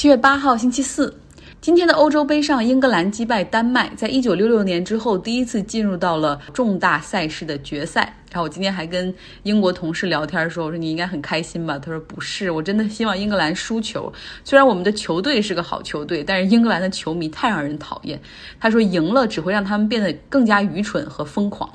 七月八号，星期四。今天的欧洲杯上，英格兰击败丹麦，在一九六六年之后第一次进入到了重大赛事的决赛。然后我今天还跟英国同事聊天说：“我说你应该很开心吧？”他说：“不是，我真的希望英格兰输球。虽然我们的球队是个好球队，但是英格兰的球迷太让人讨厌。”他说：“赢了只会让他们变得更加愚蠢和疯狂。”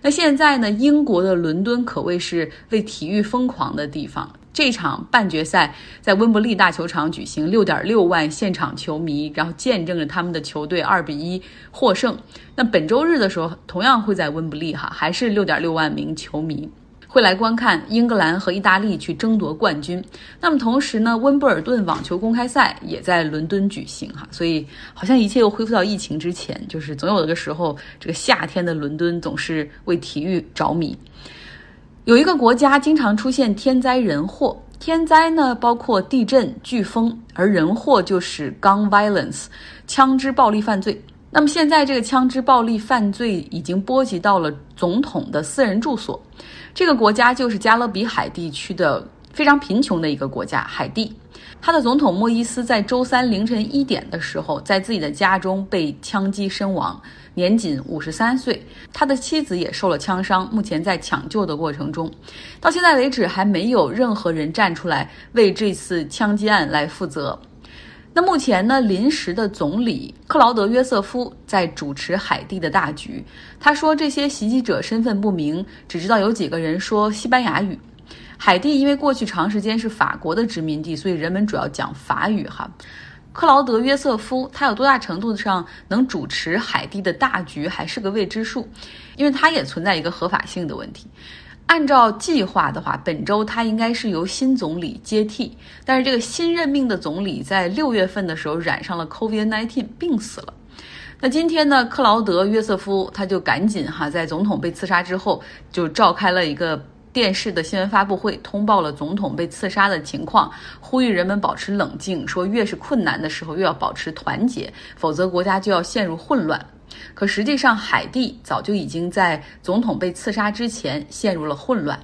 那现在呢？英国的伦敦可谓是为体育疯狂的地方。这场半决赛在温布利大球场举行，六点六万现场球迷，然后见证着他们的球队二比一获胜。那本周日的时候，同样会在温布利哈，还是六点六万名球迷会来观看英格兰和意大利去争夺冠军。那么同时呢，温布尔顿网球公开赛也在伦敦举行哈，所以好像一切又恢复到疫情之前，就是总有的时候，这个夏天的伦敦总是为体育着迷。有一个国家经常出现天灾人祸，天灾呢包括地震、飓风，而人祸就是 gun violence，枪支暴力犯罪。那么现在这个枪支暴力犯罪已经波及到了总统的私人住所，这个国家就是加勒比海地区的非常贫穷的一个国家——海地。他的总统莫伊斯在周三凌晨一点的时候，在自己的家中被枪击身亡。年仅五十三岁，他的妻子也受了枪伤，目前在抢救的过程中。到现在为止，还没有任何人站出来为这次枪击案来负责。那目前呢，临时的总理克劳德·约瑟夫在主持海地的大局。他说，这些袭击者身份不明，只知道有几个人说西班牙语。海地因为过去长时间是法国的殖民地，所以人们主要讲法语哈。克劳德·约瑟夫，他有多大程度上能主持海地的大局，还是个未知数，因为他也存在一个合法性的问题。按照计划的话，本周他应该是由新总理接替，但是这个新任命的总理在六月份的时候染上了 COVID-19，病死了。那今天呢，克劳德·约瑟夫他就赶紧哈，在总统被刺杀之后，就召开了一个。电视的新闻发布会通报了总统被刺杀的情况，呼吁人们保持冷静，说越是困难的时候越要保持团结，否则国家就要陷入混乱。可实际上，海地早就已经在总统被刺杀之前陷入了混乱。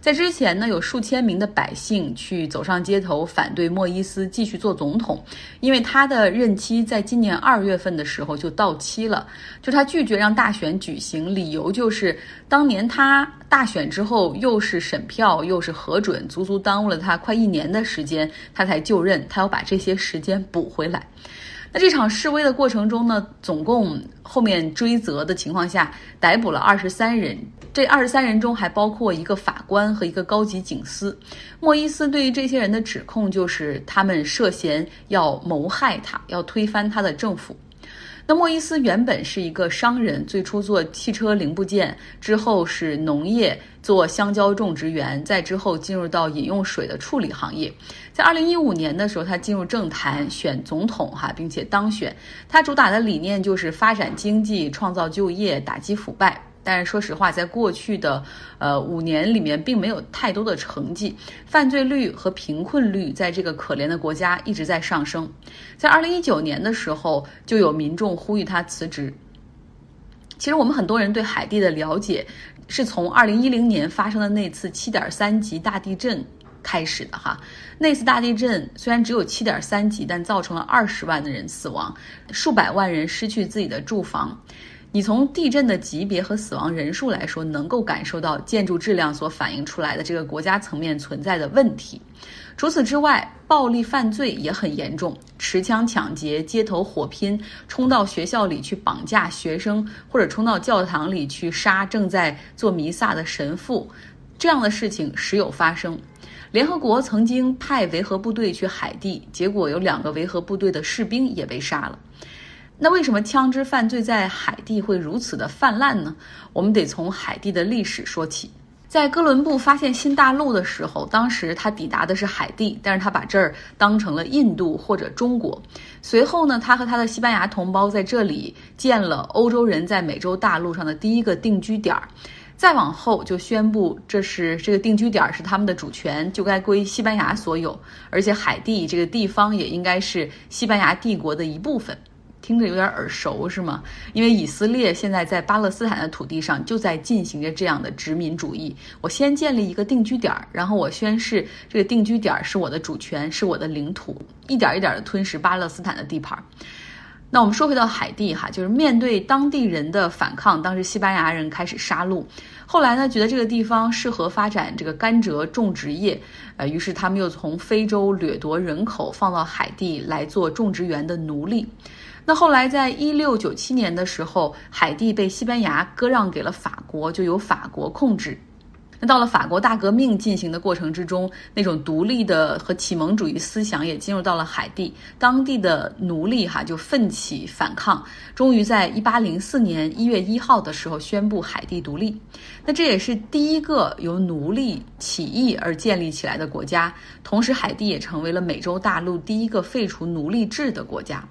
在之前呢，有数千名的百姓去走上街头反对莫伊斯继续做总统，因为他的任期在今年二月份的时候就到期了。就他拒绝让大选举行，理由就是当年他大选之后又是审票又是核准，足足耽误了他快一年的时间，他才就任，他要把这些时间补回来。这场示威的过程中呢，总共后面追责的情况下逮捕了二十三人，这二十三人中还包括一个法官和一个高级警司。莫伊斯对于这些人的指控就是他们涉嫌要谋害他，要推翻他的政府。那莫伊斯原本是一个商人，最初做汽车零部件，之后是农业，做香蕉种植园，再之后进入到饮用水的处理行业。在二零一五年的时候，他进入政坛选总统哈，并且当选。他主打的理念就是发展经济、创造就业、打击腐败。但是说实话，在过去的呃五年里面，并没有太多的成绩，犯罪率和贫困率在这个可怜的国家一直在上升。在二零一九年的时候，就有民众呼吁他辞职。其实我们很多人对海地的了解，是从二零一零年发生的那次七点三级大地震开始的哈。那次大地震虽然只有七点三级，但造成了二十万的人死亡，数百万人失去自己的住房。你从地震的级别和死亡人数来说，能够感受到建筑质量所反映出来的这个国家层面存在的问题。除此之外，暴力犯罪也很严重，持枪抢劫、街头火拼、冲到学校里去绑架学生，或者冲到教堂里去杀正在做弥撒的神父，这样的事情时有发生。联合国曾经派维和部队去海地，结果有两个维和部队的士兵也被杀了。那为什么枪支犯罪在海地会如此的泛滥呢？我们得从海地的历史说起。在哥伦布发现新大陆的时候，当时他抵达的是海地，但是他把这儿当成了印度或者中国。随后呢，他和他的西班牙同胞在这里建了欧洲人在美洲大陆上的第一个定居点儿。再往后就宣布，这是这个定居点是他们的主权，就该归西班牙所有，而且海地这个地方也应该是西班牙帝国的一部分。听着有点耳熟，是吗？因为以色列现在在巴勒斯坦的土地上就在进行着这样的殖民主义。我先建立一个定居点，然后我宣誓这个定居点是我的主权，是我的领土，一点一点的吞噬巴勒斯坦的地盘。那我们说回到海地哈，就是面对当地人的反抗，当时西班牙人开始杀戮。后来呢，觉得这个地方适合发展这个甘蔗种植业，呃，于是他们又从非洲掠夺人口放到海地来做种植园的奴隶。那后来在一六九七年的时候，海地被西班牙割让给了法国，就由法国控制。那到了法国大革命进行的过程之中，那种独立的和启蒙主义思想也进入到了海地，当地的奴隶哈就奋起反抗，终于在一八零四年一月一号的时候宣布海地独立。那这也是第一个由奴隶起义而建立起来的国家，同时海地也成为了美洲大陆第一个废除奴隶制的国家。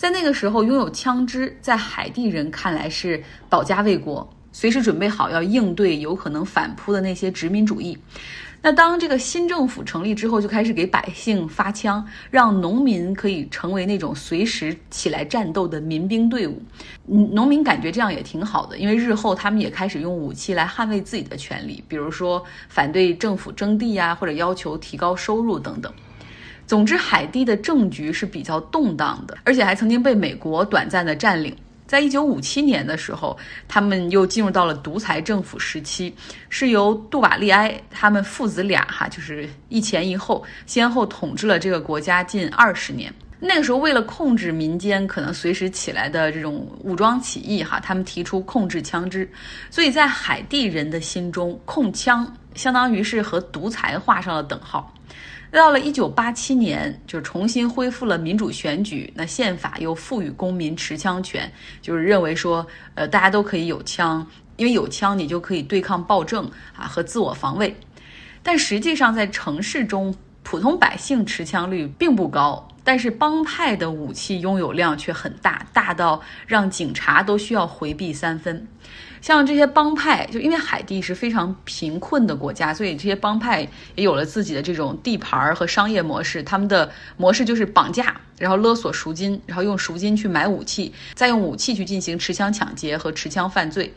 在那个时候，拥有枪支在海地人看来是保家卫国。随时准备好要应对有可能反扑的那些殖民主义。那当这个新政府成立之后，就开始给百姓发枪，让农民可以成为那种随时起来战斗的民兵队伍。农民感觉这样也挺好的，因为日后他们也开始用武器来捍卫自己的权利，比如说反对政府征地呀，或者要求提高收入等等。总之，海地的政局是比较动荡的，而且还曾经被美国短暂的占领。在一九五七年的时候，他们又进入到了独裁政府时期，是由杜瓦利埃他们父子俩哈，就是一前一后，先后统治了这个国家近二十年。那个时候，为了控制民间可能随时起来的这种武装起义哈，他们提出控制枪支，所以在海地人的心中，控枪相当于是和独裁画上了等号。到了一九八七年，就重新恢复了民主选举。那宪法又赋予公民持枪权，就是认为说，呃，大家都可以有枪，因为有枪你就可以对抗暴政啊和自我防卫。但实际上，在城市中，普通百姓持枪率并不高，但是帮派的武器拥有量却很大，大到让警察都需要回避三分。像这些帮派，就因为海地是非常贫困的国家，所以这些帮派也有了自己的这种地盘儿和商业模式。他们的模式就是绑架，然后勒索赎金，然后用赎金去买武器，再用武器去进行持枪抢劫和持枪犯罪。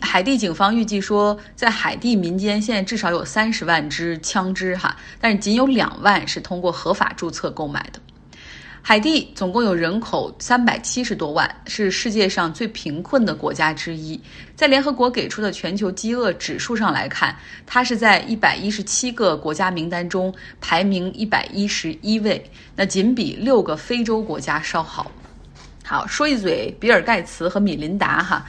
海地警方预计说，在海地民间现在至少有三十万支枪支，哈，但是仅有两万是通过合法注册购买的。海地总共有人口三百七十多万，是世界上最贫困的国家之一。在联合国给出的全球饥饿指数上来看，它是在一百一十七个国家名单中排名一百一十一位，那仅比六个非洲国家稍好。好，说一嘴，比尔盖茨和米琳达哈。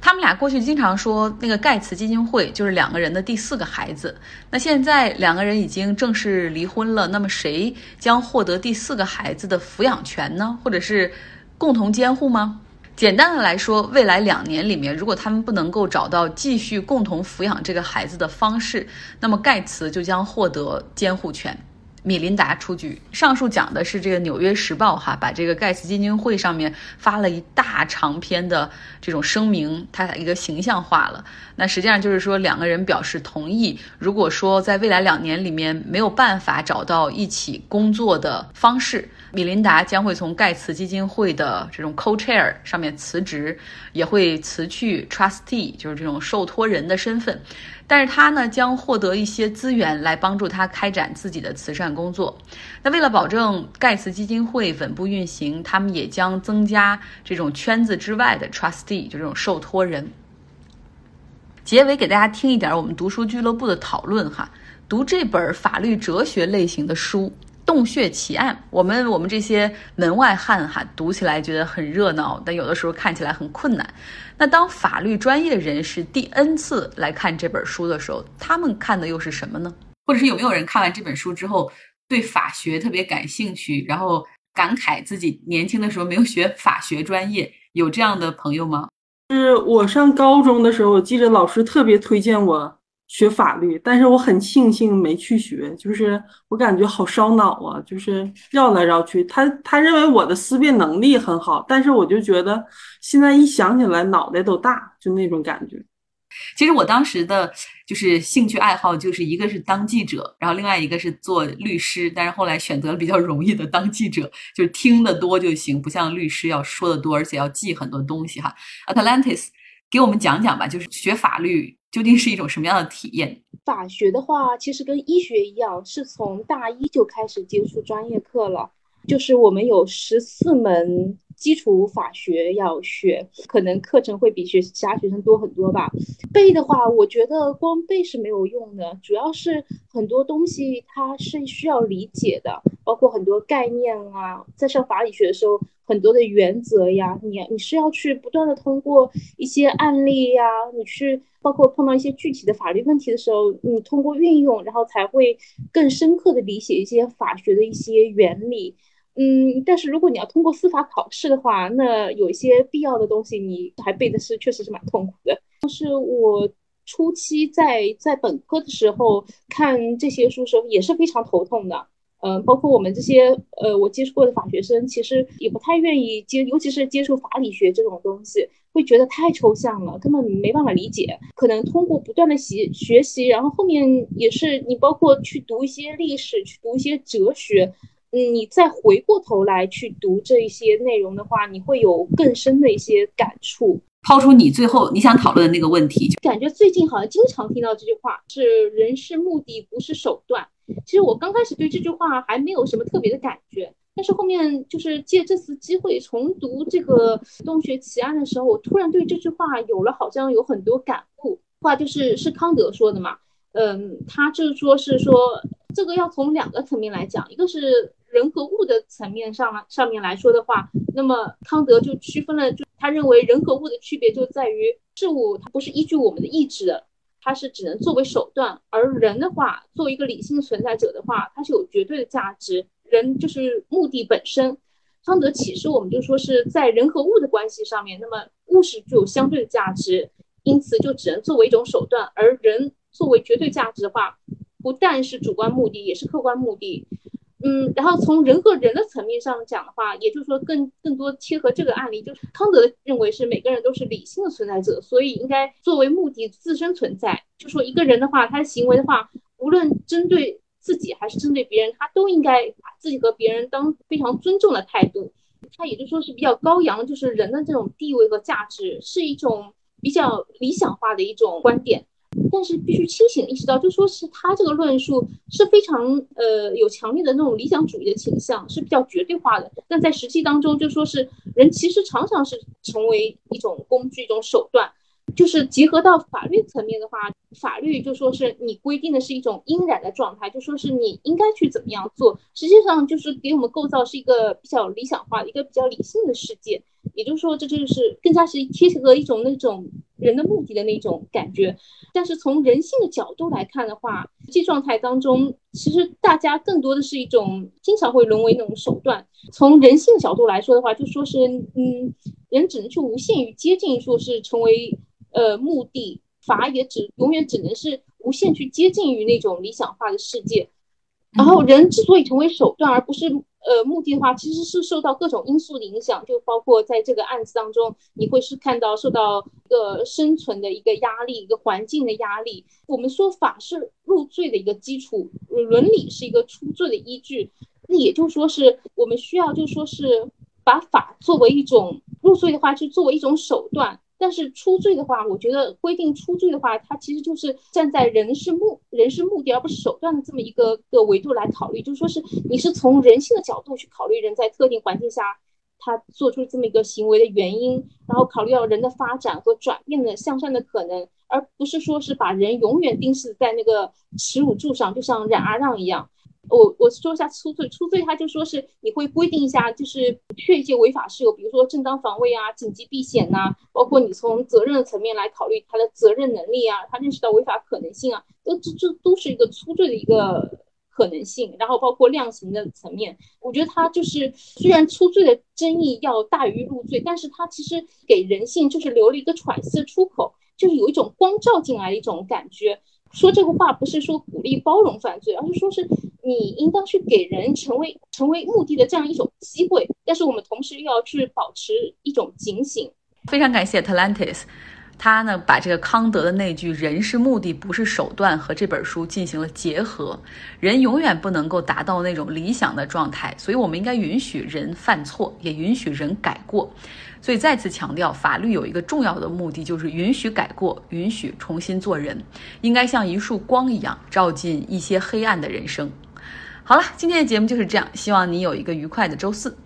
他们俩过去经常说，那个盖茨基金会就是两个人的第四个孩子。那现在两个人已经正式离婚了，那么谁将获得第四个孩子的抚养权呢？或者是共同监护吗？简单的来说，未来两年里面，如果他们不能够找到继续共同抚养这个孩子的方式，那么盖茨就将获得监护权。米琳达出局。上述讲的是这个《纽约时报》哈，把这个盖茨基金会上面发了一大长篇的这种声明，它一个形象化了。那实际上就是说，两个人表示同意，如果说在未来两年里面没有办法找到一起工作的方式，米琳达将会从盖茨基金会的这种 co-chair 上面辞职，也会辞去 trustee，就是这种受托人的身份。但是他呢将获得一些资源来帮助他开展自己的慈善工作。那为了保证盖茨基金会稳步运行，他们也将增加这种圈子之外的 trustee，就这种受托人。结尾给大家听一点我们读书俱乐部的讨论哈，读这本法律哲学类型的书。洞穴奇案，我们我们这些门外汉哈，读起来觉得很热闹，但有的时候看起来很困难。那当法律专业人士第 N 次来看这本书的时候，他们看的又是什么呢？或者是有没有人看完这本书之后对法学特别感兴趣，然后感慨自己年轻的时候没有学法学专业？有这样的朋友吗？是我上高中的时候，我记得老师特别推荐我。学法律，但是我很庆幸没去学，就是我感觉好烧脑啊，就是绕来绕去。他他认为我的思辨能力很好，但是我就觉得现在一想起来脑袋都大，就那种感觉。其实我当时的就是兴趣爱好，就是一个是当记者，然后另外一个是做律师。但是后来选择了比较容易的当记者，就是听得多就行，不像律师要说的多，而且要记很多东西哈。Atlantis，给我们讲讲吧，就是学法律究竟是一种什么样的体验？法学的话，其实跟医学一样，是从大一就开始接触专业课了，就是我们有十四门。基础法学要学，可能课程会比学其他学生多很多吧。背的话，我觉得光背是没有用的，主要是很多东西它是需要理解的，包括很多概念啊，在上法理学的时候，很多的原则呀，你你是要去不断的通过一些案例呀，你去包括碰到一些具体的法律问题的时候，你通过运用，然后才会更深刻的理解一些法学的一些原理。嗯，但是如果你要通过司法考试的话，那有一些必要的东西你还背的是，确实是蛮痛苦的。就是我初期在在本科的时候看这些书时候也是非常头痛的。嗯，包括我们这些呃我接触过的法学生，其实也不太愿意接，尤其是接触法理学这种东西，会觉得太抽象了，根本没办法理解。可能通过不断的习学习，然后后面也是你包括去读一些历史，去读一些哲学。嗯，你再回过头来去读这一些内容的话，你会有更深的一些感触。抛出你最后你想讨论的那个问题，感觉最近好像经常听到这句话，是人是目的，不是手段。其实我刚开始对这句话还没有什么特别的感觉，但是后面就是借这次机会重读这个《洞穴奇案》的时候，我突然对这句话有了好像有很多感悟。话就是是康德说的嘛，嗯，他就是说是说这个要从两个层面来讲，一个是。人和物的层面上上面来说的话，那么康德就区分了，就他认为人和物的区别就在于事物它不是依据我们的意志的，它是只能作为手段；而人的话，作为一个理性存在者的话，它是有绝对的价值，人就是目的本身。康德启示我们就说是在人和物的关系上面，那么物是具有相对的价值，因此就只能作为一种手段；而人作为绝对价值的话，不但是主观目的，也是客观目的。嗯，然后从人和人的层面上讲的话，也就是说更更多贴合这个案例，就是康德认为是每个人都是理性的存在者，所以应该作为目的自身存在。就说一个人的话，他的行为的话，无论针对自己还是针对别人，他都应该把自己和别人当非常尊重的态度。他也就说是比较高扬，就是人的这种地位和价值，是一种比较理想化的一种观点。但是必须清醒意识到，就说是他这个论述是非常呃有强烈的那种理想主义的倾向，是比较绝对化的。但在实际当中，就说是人其实常常是成为一种工具、一种手段。就是结合到法律层面的话，法律就说是你规定的是一种应然的状态，就说是你应该去怎么样做。实际上就是给我们构造是一个比较理想化、一个比较理性的世界。也就是说，这就是更加是贴合一种那种人的目的的那种感觉。但是从人性的角度来看的话，实际状态当中，其实大家更多的是一种经常会沦为那种手段。从人性的角度来说的话，就说是嗯，人只能去无限于接近，说是成为呃目的，法也只永远只能是无限去接近于那种理想化的世界。然后人之所以成为手段，而不是。呃，目的的话其实是受到各种因素的影响，就包括在这个案子当中，你会是看到受到一个生存的一个压力，一个环境的压力。我们说法是入罪的一个基础，伦理是一个出罪的依据。那也就是说，是我们需要，就说是把法作为一种入罪的话，就作为一种手段。但是出罪的话，我觉得规定出罪的话，它其实就是站在人是目人是目的而不是手段的这么一个个维度来考虑，就说是你是从人性的角度去考虑人在特定环境下他做出这么一个行为的原因，然后考虑到人的发展和转变的向善的可能，而不是说是把人永远钉死在那个耻辱柱上，就像冉阿让一样。我我说一下出罪，出罪他就说是你会规定一下，就是确一些违法事由，比如说正当防卫啊、紧急避险呐，包括你从责任的层面来考虑他的责任能力啊，他认识到违法可能性啊，都这这都是一个出罪的一个可能性。然后包括量刑的层面，我觉得他就是虽然出罪的争议要大于入罪，但是他其实给人性就是留了一个喘息的出口，就是有一种光照进来的一种感觉。说这个话不是说鼓励包容犯罪，而是说是你应当去给人成为成为目的的这样一种机会，但是我们同时又要去保持一种警醒。非常感谢 Talantis。他呢把这个康德的那句“人是目的，不是手段”和这本书进行了结合。人永远不能够达到那种理想的状态，所以我们应该允许人犯错，也允许人改过。所以再次强调，法律有一个重要的目的，就是允许改过，允许重新做人，应该像一束光一样，照进一些黑暗的人生。好了，今天的节目就是这样，希望你有一个愉快的周四。